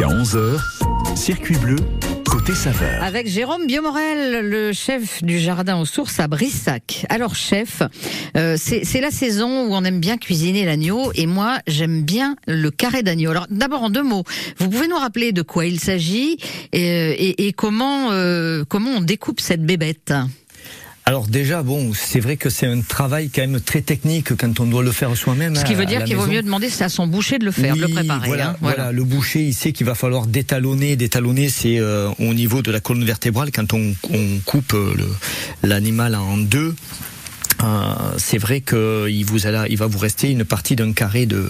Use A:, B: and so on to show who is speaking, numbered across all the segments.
A: Jusqu'à 11h, Circuit bleu, côté saveur.
B: Avec Jérôme Biomorel, le chef du jardin aux sources à Brissac. Alors chef, euh, c'est la saison où on aime bien cuisiner l'agneau et moi j'aime bien le carré d'agneau. Alors d'abord en deux mots, vous pouvez nous rappeler de quoi il s'agit et, et, comment, euh, comment on découpe cette bébête?
C: Alors déjà, bon, c'est vrai que c'est un travail quand même très technique quand on doit le faire soi-même.
B: Ce qui veut dire qu'il vaut mieux demander à son boucher de le faire, de le préparer.
C: Voilà, hein, voilà. le boucher, il sait qu'il va falloir détalonner. Détalonner, c'est euh, au niveau de la colonne vertébrale quand on, coupe euh, l'animal en deux. Euh, c'est vrai qu'il vous il va vous rester une partie d'un carré de,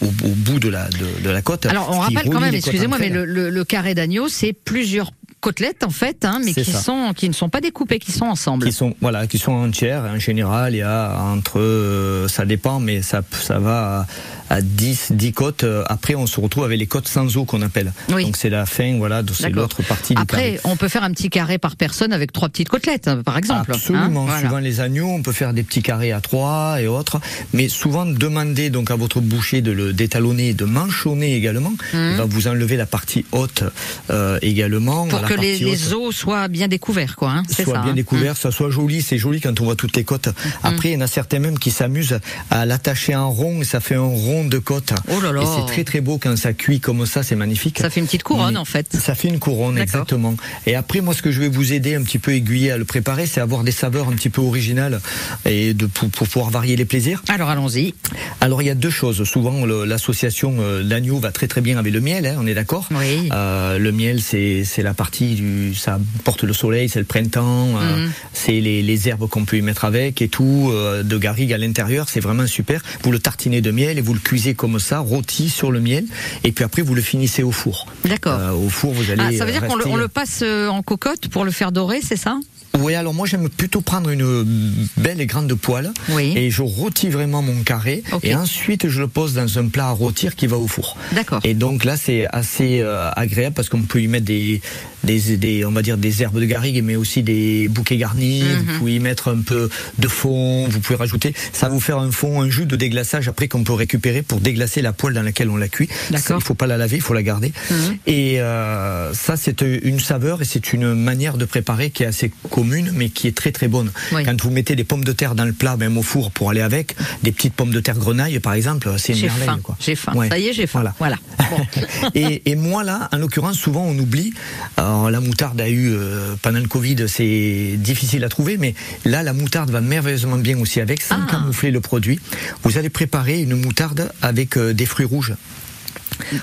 C: au, bout de la, de, la côte.
B: Alors on rappelle quand même, excusez-moi, mais le, le carré d'agneau, c'est plusieurs côtelettes en fait, hein, mais qui sont qui ne sont pas découpées, qui sont ensemble.
C: Qui sont voilà, qui sont entières. En général, il y a entre, euh, ça dépend, mais ça ça va à, 10 10 côtes. Après, on se retrouve avec les côtes sans eau qu'on appelle. Donc c'est la fin, voilà, c'est l'autre partie du
B: Après, on peut faire un petit carré par personne avec trois petites côtelettes, par exemple.
C: Absolument. Hein, suivant les agneaux, on peut faire des petits carrés à trois et autres. Mais souvent, demandez donc à votre boucher de le détalonner, de manchonner également. Mmh. Il va vous enlever la partie haute euh, également
B: que les, os soient bien découverts, quoi. Hein,
C: soit bien hein. découverts, mm. ça soit joli. C'est joli quand on voit toutes les côtes. Mm. Après, il y en a certains même qui s'amusent à l'attacher en rond et ça fait un rond de côte.
B: Oh là là.
C: Et c'est très très beau quand ça cuit comme ça, c'est magnifique.
B: Ça fait une petite couronne en fait.
C: Ça fait une couronne, exactement. Et après, moi, ce que je vais vous aider un petit peu aiguiller à le préparer, c'est avoir des saveurs un petit peu originales et de pour, pouvoir varier les plaisirs.
B: Alors allons-y.
C: Alors il y a deux choses. Souvent, l'association euh, l'agneau va très très bien avec le miel. Hein, on est d'accord.
B: Oui.
C: Euh, le miel, c'est la partie du, ça porte le soleil, c'est le printemps, euh, mhm. c'est les, les, herbes qu'on peut y mettre avec et tout, euh, de garrigue à l'intérieur, c'est vraiment super. Vous le tartinez de miel et vous le cuisez comme ça, rôti sur le miel, et puis après vous le finissez au four.
B: D'accord.
C: Euh, au four, vous allez. Ah,
B: ça veut dire qu'on le, le, passe en cocotte pour le faire dorer, c'est ça?
C: Oui, alors moi j'aime plutôt prendre une belle et grande poêle et je rôtis vraiment mon carré et ensuite je le pose dans un plat à rôtir qui va au four.
B: D'accord.
C: Et donc là c'est assez euh, agréable parce qu'on peut y mettre des, des, des, on va dire des herbes de garrigue mais aussi des bouquets garnis. Mhm. Vous pouvez y mettre un peu de fond. Vous pouvez rajouter. Ça va vous faire un fond, un jus de déglaçage après qu'on peut récupérer pour déglacer la poêle dans laquelle on la cuit. D'accord. Il faut pas la laver, il faut la garder. Mhm. Et euh, ça c'est une saveur et c'est une manière de préparer qui est assez commune mais qui est très très bonne. Quand vous mettez des pommes de terre dans le plat, même au four pour aller avec, des petites pommes de terre grenaille par exemple, c'est une merveille.
B: J'ai faim. Ça y est, j'ai faim. Voilà.
C: et, moi là, en l'occurrence, souvent on oublie. Alors, la moutarde a eu euh, pendant le Covid, c'est difficile à trouver, mais là la moutarde va merveilleusement bien aussi avec, sans ah. camoufler le produit. Vous allez préparer une moutarde avec euh, des fruits rouges.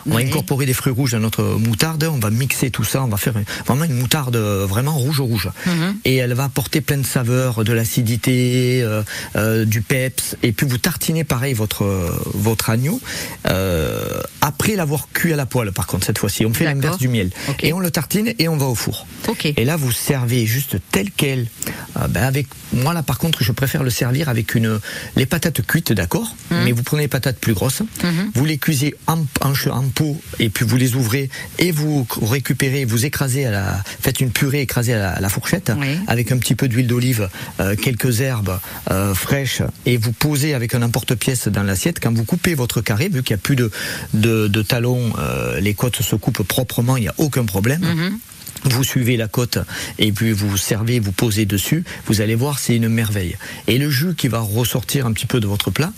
C: On va incorporer des fruits rouges dans notre moutarde, on va mixer tout ça, on va faire vraiment une moutarde euh, vraiment rouge rouge. Mhm. Et elle va apporter plein de saveurs, de l'acidité, euh, euh, du peps. Et puis vous tartinez pareil votre votre agneau après l'avoir cuit à la poêle. Par contre cette fois-ci, on fait l'inverse du miel et on le tartine et on va au four. Et là vous servez juste tel quel. Ben avec moi là par contre je préfère le servir avec une les patates cuites d'accord, mhm. mais vous prenez les patates plus grosses, mhm. vous les cuisez en, en en pot et puis vous les ouvrez et vous récupérez, vous écrasez à la, faites une purée écrasée à la, fourchette avec un petit peu d'huile d'olive, euh, quelques herbes euh, fraîches et vous posez avec un emporte-pièce dans l'assiette. Quand vous coupez votre carré, vu qu'il n'y a plus de, de, talons, euh, les côtes se coupent proprement, il n'y a aucun problème. Mhm vous suivez la côte et puis vous servez, vous posez dessus, vous allez voir, c'est une merveille. Et le jus qui va ressortir un petit peu de votre plat,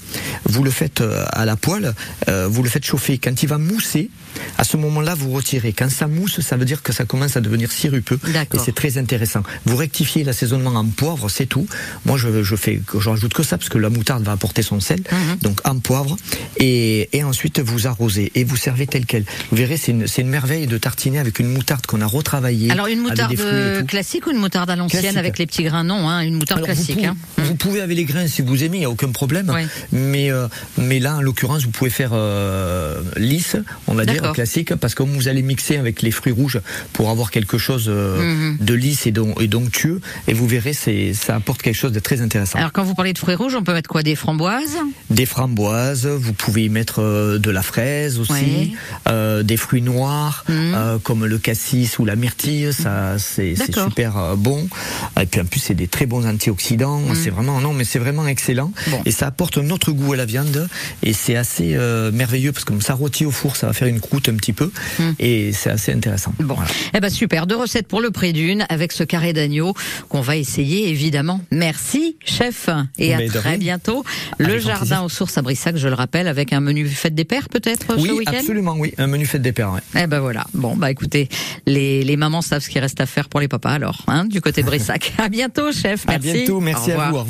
C: vous le faites euh, à la poêle, euh, vous le faites chauffer. Quand il va mousser, à ce moment-là, vous retirez. Quand ça mousse, ça veut dire que ça commence à devenir sirupeux. Et c'est très intéressant. Vous rectifiez l'assaisonnement en poivre, c'est tout. Moi, je, je fais, je rajoute que ça parce que la moutarde va apporter son sel. Mhm. Donc en poivre. Et, et, ensuite, vous arrosez et vous servez tel quel. Vous verrez, c'est une, une merveille de tartiner avec une moutarde qu'on a retravaillée
B: alors une moutarde classique ou une moutarde à l'ancienne avec les petits grains Non, hein, une moutarde classique.
C: Hein. Vous pouvez, avec les grains si vous aimez, il n'y a aucun problème. Mais, euh, mais là, en l'occurrence, vous pouvez faire euh, lisse, on va dire, classique, parce que vous allez mixer avec les fruits rouges pour avoir quelque chose euh, de lisse et, et donctueux, et vous verrez, ça apporte quelque chose de très intéressant.
B: Alors quand vous parlez de fruits rouges, on peut mettre quoi Des framboises?
C: Des framboises, vous pouvez y mettre de la fraise aussi, des fruits noirs, mhm. comme le cassis ou la myrtille ça c'est super euh, bon. Et puis en plus c'est des très bons antioxydants. C'est vraiment non mais c'est vraiment excellent.
B: Mm. Bon.
C: Et ça apporte un autre goût à la viande et c'est assez euh, merveilleux parce que comme ça rôti au four, ça va faire une croûte un petit peu et c'est assez intéressant.
B: Mm. Bon,
C: Voilà.
B: eh ben super, deux recettes pour le prix d'une avec ce carré d'agneau qu'on va essayer évidemment. Merci chef et à
C: Mais
B: très
C: rien.
B: bientôt. Le
C: Avec
B: jardin
C: plaisir.
B: aux sources à Brissac, je le rappelle, avec un menu fête des pères peut-être ce
C: Oui,
B: week-end?
C: absolument, oui. Un menu fête des pères, ouais.
B: Eh ben voilà. Bon bah écoutez, les, les mamans savent ce qu'il reste à faire pour les papas alors, hein, du côté de Brissac. à bientôt chef.
C: À
B: Merci.
C: bientôt,
B: Au
C: merci à vous, au revoir.